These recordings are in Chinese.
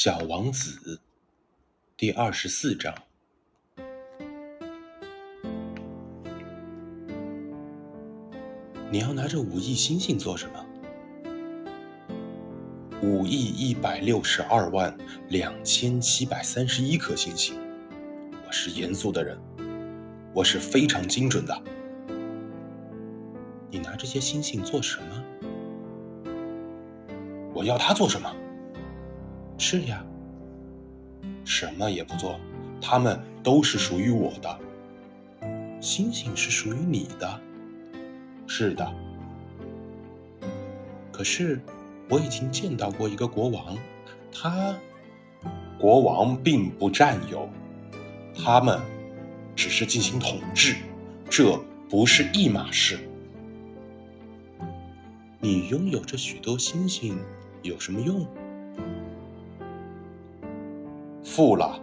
小王子第二十四章。你要拿着五亿星星做什么？五亿一百六十二万两千七百三十一颗星星。我是严肃的人，我是非常精准的。你拿这些星星做什么？我要它做什么？是呀，什么也不做，它们都是属于我的。星星是属于你的，是的。可是我已经见到过一个国王，他国王并不占有，他们只是进行统治，这不是一码事。你拥有着许多星星有什么用？富了，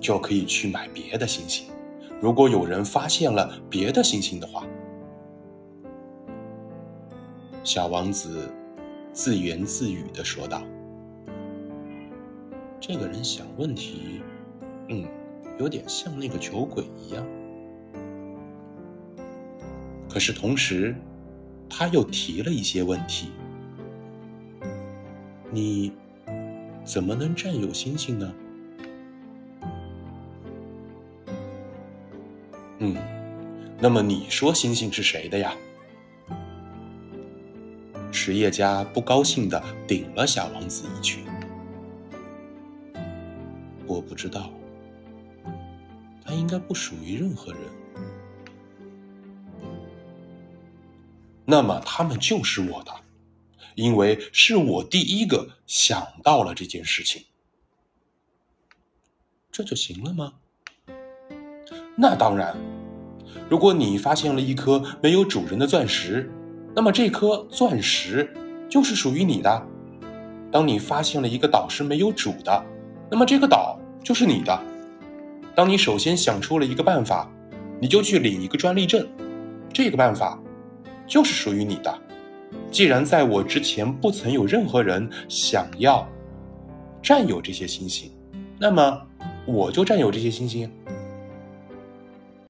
就可以去买别的星星。如果有人发现了别的星星的话，小王子自言自语的说道：“这个人想问题，嗯，有点像那个酒鬼一样。可是同时，他又提了一些问题。你怎么能占有星星呢？”嗯，那么你说星星是谁的呀？实业家不高兴的顶了小王子一拳。我不知道，他应该不属于任何人。那么他们就是我的，因为是我第一个想到了这件事情。这就行了吗？那当然，如果你发现了一颗没有主人的钻石，那么这颗钻石就是属于你的。当你发现了一个岛是没有主的，那么这个岛就是你的。当你首先想出了一个办法，你就去领一个专利证，这个办法就是属于你的。既然在我之前不曾有任何人想要占有这些星星，那么我就占有这些星星。